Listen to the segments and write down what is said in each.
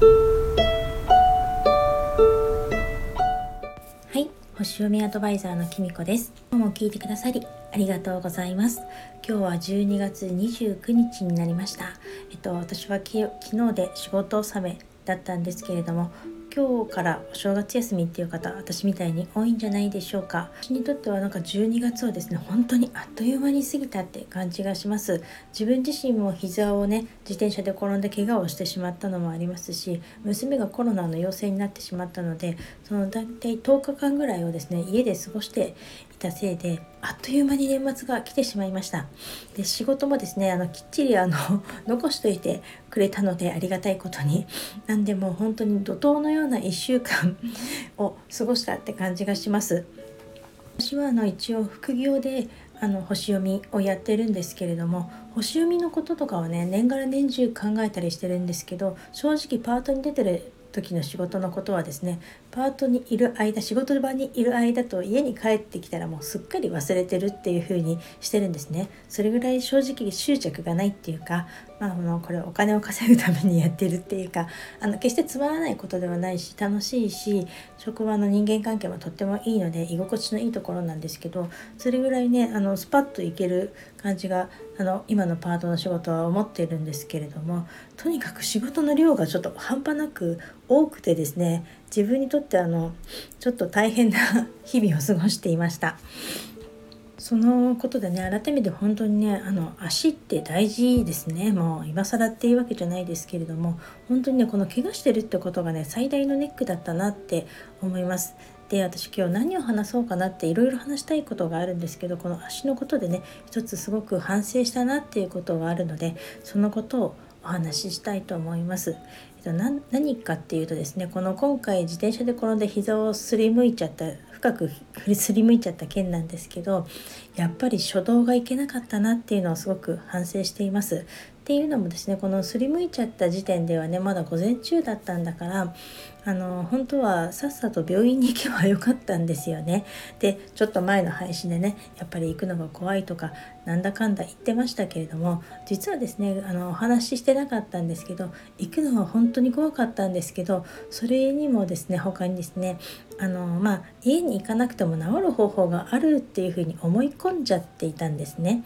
はい星読みアドバイザーのきみこです。今日も聞いてくださりありがとうございます。今日は12月29日になりました。えっと私は昨日で仕事納めだったんですけれども今日からお正月休みっていう方私みたいに多いんじゃないでしょうか。私にとってはなんか12月はですね本当にあっという間に過ぎたって感じがします。自分自身も膝をね自転車で転んで怪我をしてしまったのもありますし娘がコロナの陽性になってしまったのでその大体10日間ぐらいをですね家で過ごしてたせいであっという間に年末が来てしまいました。で仕事もですねあのきっちりあの 残しといてくれたのでありがたいことに。なんでも本当に怒涛のような1週間を過ごしたって感じがします。私はあの一応副業であの星読みをやってるんですけれども星読みのこととかはね年がら年中考えたりしてるんですけど正直パートに出てる時の仕事のことはですねパートにいる間仕事場にいる間と家に帰ってきたらもうすっかり忘れてるっていう風にしてるんですね。それぐらい正直執着がないっていうかまあ、あのこれお金を稼ぐためにやってるっていうかあの決してつまらないことではないし楽しいし職場の人間関係もとってもいいので居心地のいいところなんですけどそれぐらいねあのスパッといける感じがあの今のパートの仕事は思っているんですけれどもとにかく仕事の量がちょっと半端なく多くてですね自分にとってあのちょっと大変な日々を過ごしていました。そのことでね改めて本当にねあの足って大事ですねもう今更っていうわけじゃないですけれども本当にねこの怪我してるってことがね最大のネックだったなって思います。で私今日何を話そうかなっていろいろ話したいことがあるんですけどこの足のことでね一つすごく反省したなっていうことがあるのでそのことをお話ししたいと思います。えっと、何かっていうとですねこの今回自転車で転んで膝をすりむいちゃった深くすりむいちゃった件なんですけどやっぱり初動がいけなかったなっていうのをすごく反省しています。っていうのもですねこのすりむいちゃった時点ではねまだ午前中だったんだからあの本当はさっさと病院に行けばよかったんですよね。でちょっと前の配信でねやっぱり行くのが怖いとかなんだかんだ言ってましたけれども実はですねあのお話ししてなかったんですけど行くのは本当に怖かったんですけどそれにもですね他にですねあのまあ家に行かなくても治る方法があるっていうふうに思い込んじゃっていたんですね。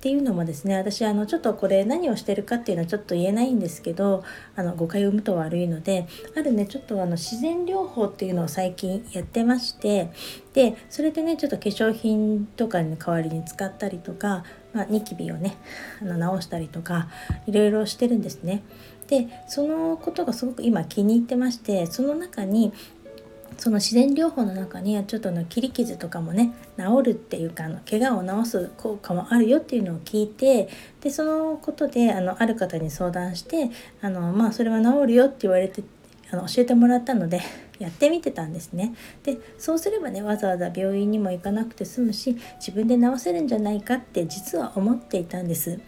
っていうのもですね私あのちょっとこれ何をしてるかっていうのはちょっと言えないんですけどあの誤解を生むと悪いのであるねちょっとあの自然療法っていうのを最近やってましてでそれでねちょっと化粧品とかに代わりに使ったりとか、まあ、ニキビをねあの直したりとかいろいろしてるんですね。でそのことがすごく今気に入ってましてその中にその自然療法の中にはちょっとの切り傷とかもね治るっていうかあの怪我を治す効果もあるよっていうのを聞いてでそのことであのある方に相談してあのまあそれは治るよって言われてあの教えてもらったので やってみてたんですね。でそうすればねわざわざ病院にも行かなくて済むし自分で治せるんじゃないかって実は思っていたんです。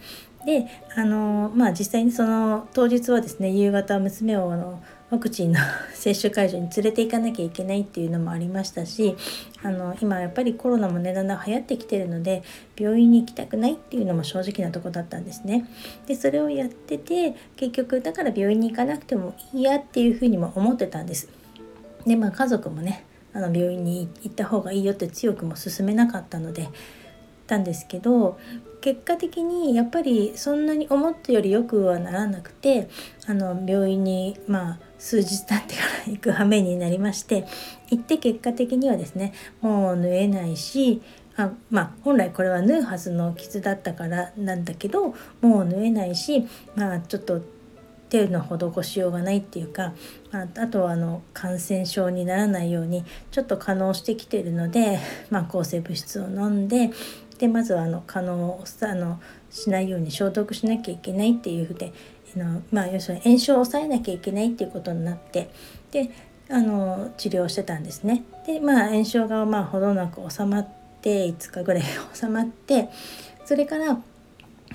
であのまあ実際にその当日はですね夕方娘をあのワクチンの接種会場に連れて行かなきゃいけないっていうのもありましたしあの今やっぱりコロナもねだんだん流行ってきてるので病院に行きたくないっていうのも正直なとこだったんですね。でそれをやってて結局だから病院に行かなくてもいいやっていうふうにも思ってたんです。でまあ家族もねあの病院に行った方がいいよって強くも勧めなかったのでたんですけど結果的にやっぱりそんなに思ったよりよくはならなくてあの病院にまあ数日経ってから行く羽目になりまして行って結果的にはですねもう縫えないしあまあ本来これは縫うはずの傷だったからなんだけどもう縫えないしまあちょっと手の施しようがないっていうか、まあ、あとはあの感染症にならないようにちょっと可能してきてるので、まあ、抗生物質を飲んででまずはあの可能をあのしないように消毒しなきゃいけないっていうふうでの、まあ、要するに炎症を抑えなきゃいけないっていうことになってであの治療してたんですね。でまあ炎症がまあほどなく収まって5日ぐらい収まってそれから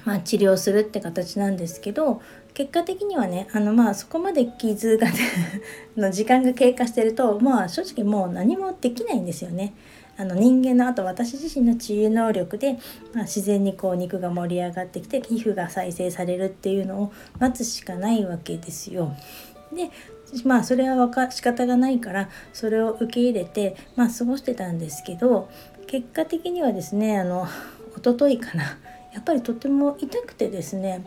まあ、治療するって形なんですけど結果的にはねあのまあそこまで傷が、の時間が経過してるとまあ正直もう何もできないんですよね。あの人間のあと私自身の治癒能力で、まあ、自然にこう肉が盛り上がってきて皮膚が再生されるっていうのを待つしかないわけですよ。でまあそれはわか仕方がないからそれを受け入れてまあ過ごしてたんですけど結果的にはですねあの一昨日かなやっぱりとても痛くてですね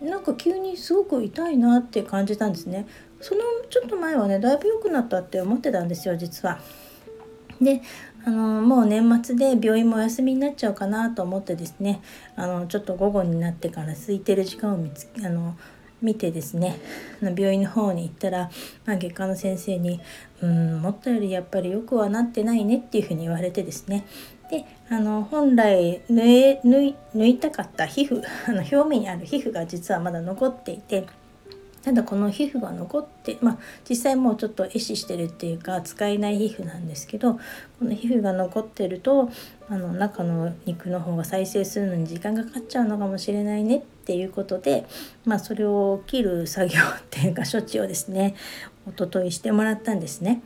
なんか急にすごく痛いなって感じたんですねそのちょっと前はねだいぶ良くなったって思ってたんですよ実は。であのもう年末で病院もお休みになっちゃうかなと思ってですね。あのちょっと午後になってから空いてる時間を見つあの見てですね。病院の方に行ったら、まあ、外科の先生に「うん思ったよりやっぱりよくはなってないね」っていうふうに言われてですね。であの本来抜いたかった皮膚あの表面にある皮膚が実はまだ残っていてただこの皮膚が残ってまあ実際もうちょっと壊死してるっていうか使えない皮膚なんですけどこの皮膚が残ってるとあの中の肉の方が再生するのに時間がかかっちゃうのかもしれないねっていうことで、まあ、それを切る作業っていうか処置をですねおとといしてもらったんですね。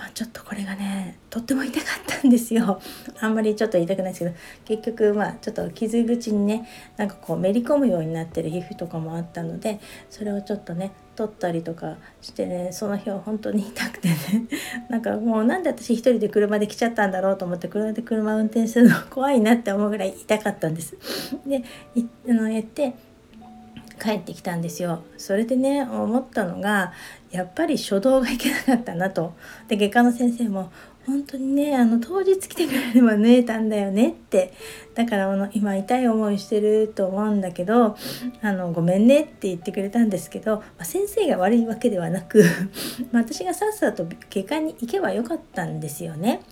まあ、ちょっとこれがねとっても痛かったんですよ。あんまりちょっと痛くないですけど。結局まあちょっと傷口にねなんかこうめり込むようになってる皮膚とかもあったのでそれをちょっとね取ったりとかしてねその日は本当に痛くてね。なんかもうなんで私一人で車で来ちゃったんだろうと思って車で車運転するの怖いなって思うぐらい痛かったんです。であのやって帰ってきたんですよ。それでね思ったのがやっぱり初動がいけなかったなと。で外科の先生も本当にねあの当日来てくれれば縫えたんだよねってだからあの今痛い思いしてると思うんだけどあのごめんねって言ってくれたんですけど、まあ、先生が悪いわけではなく 私がさっさと外科に行けばよかったんですよね。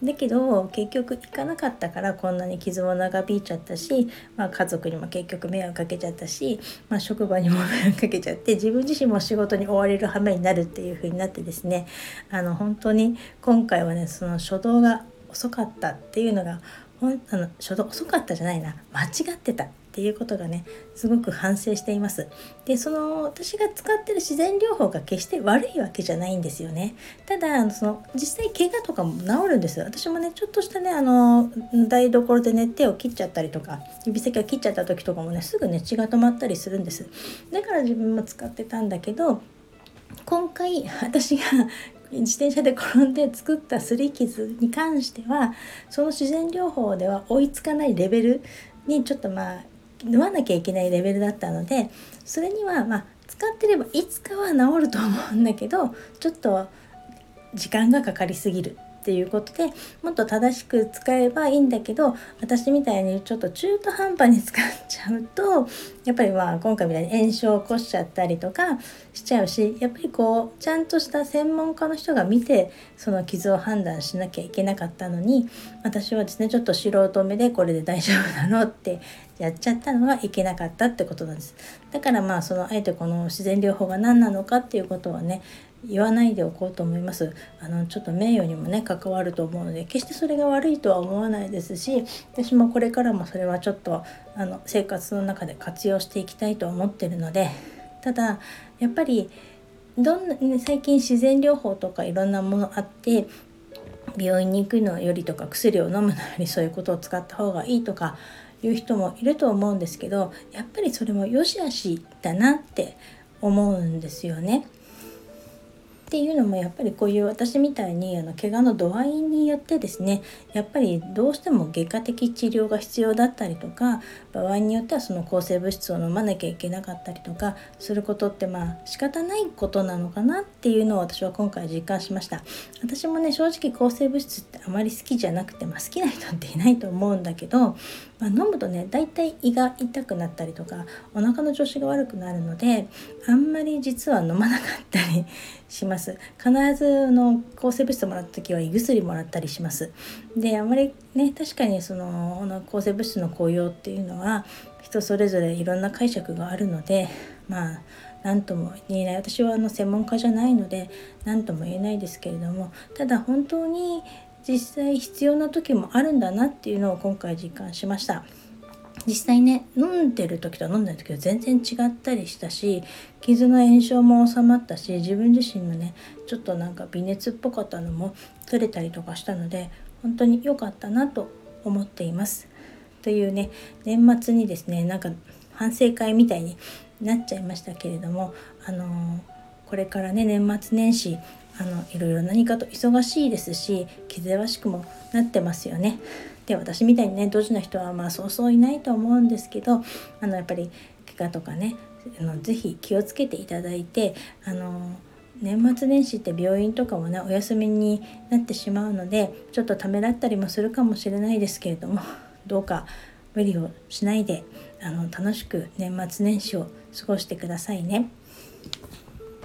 だけど結局行かなかったからこんなに傷も長引いちゃったし、まあ、家族にも結局迷惑かけちゃったし、まあ、職場にも迷惑かけちゃって自分自身も仕事に追われる羽目になるっていう風になってですねあの本当に今回はねその初動が遅かったっていうのがほんあの初動遅かったじゃないな。間違ってたっていうことがねすごく反省しています。でその私が使ってる自然療法が決して悪いわけじゃないんですよね。ただその実際怪我とかも治るんです私もねちょっとしたねあの台所でね手を切っちゃったりとか指先を切っちゃった時とかもねすぐね血が止まったりするんです。だから自分も使ってたんだけど今回私が自転車で転んで作ったすり傷に関してはその自然療法では追いつかないレベルにちょっとまあ縫わなきゃいけないレベルだったのでそれにはまあ使ってればいつかは治ると思うんだけどちょっと時間がかかりすぎる。っていうことでもっと正しく使えばいいんだけど私みたいにちょっと中途半端に使っちゃうとやっぱりまあ今回みたいに炎症を起こしちゃったりとかしちゃうしやっぱりこうちゃんとした専門家の人が見てその傷を判断しなきゃいけなかったのに私はですねちょっと素人目でこれで大丈夫なのってやっちゃったのはいけなかったってことなんです。だからまあそのあえてこの自然療法が何なのかっていうことはね言わないでおこうと思いますあのちょっと名誉にもね関わると思うので決してそれが悪いとは思わないですし私もこれからもそれはちょっとあの生活の中で活用していきたいと思ってるのでただやっぱりどんな最近自然療法とかいろんなものあって病院に行くのよりとか薬を飲むのよりそういうことを使った方がいいとかいう人もいると思うんですけどやっぱりそれも良し悪しだなって思うんですよね。っていうのもやっぱりこういう私みたいにあの怪我の度合いによってですねやっぱりどうしても外科的治療が必要だったりとか場合によってはその抗生物質を飲まなきゃいけなかったりとかすることってまあ仕方ないことなのかなっていうのを私は今回実感しました。私もね正直抗生物質ってあまり好きじゃなくて、まあ、好きな人っていないと思うんだけどまあ、飲むとね大体胃が痛くなったりとかお腹の調子が悪くなるのであんまり実は飲まなかったりします。必ずの抗生物質もらった時は胃薬もらったりします。であまりね確かにその抗生物質の効用っていうのは人それぞれいろんな解釈があるのでまあ何とも言えない。私はあの専門家じゃないので何とも言えないですけれどもただ本当に実際必要な時もあるんだなっていうのを今回実感しました。実際ね飲んでる時と飲んでる時は全然違ったりしたし傷の炎症も収まったし自分自身のねちょっとなんか微熱っぽかったのも取れたりとかしたので本当に良かったなと思っていますというね年末にですねなんか反省会みたいになっちゃいましたけれどもあのーこれからね年末年始あのいろいろ何かと忙しいですし気ぜわしくもなってますよね。で私みたいにねドジな人はまあそうそういないと思うんですけどあのやっぱり怪我とかねあのぜひ気をつけていただいてあの年末年始って病院とかもねお休みになってしまうのでちょっとためらったりもするかもしれないですけれども どうか無理をしないであの楽しく年末年始を過ごしてくださいね。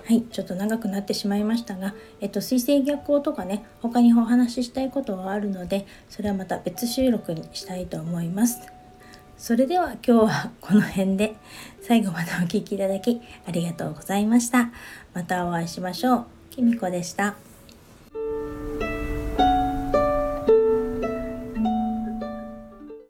はい、ちょっと長くなってしまいましたが、えっと、水星逆行とかね他にお話ししたいことはあるのでそれはまた別収録にしたいと思います。それでは今日はこの辺で最後までお聴きいただきありがとうございました。またお会いしましょう。きみこでした。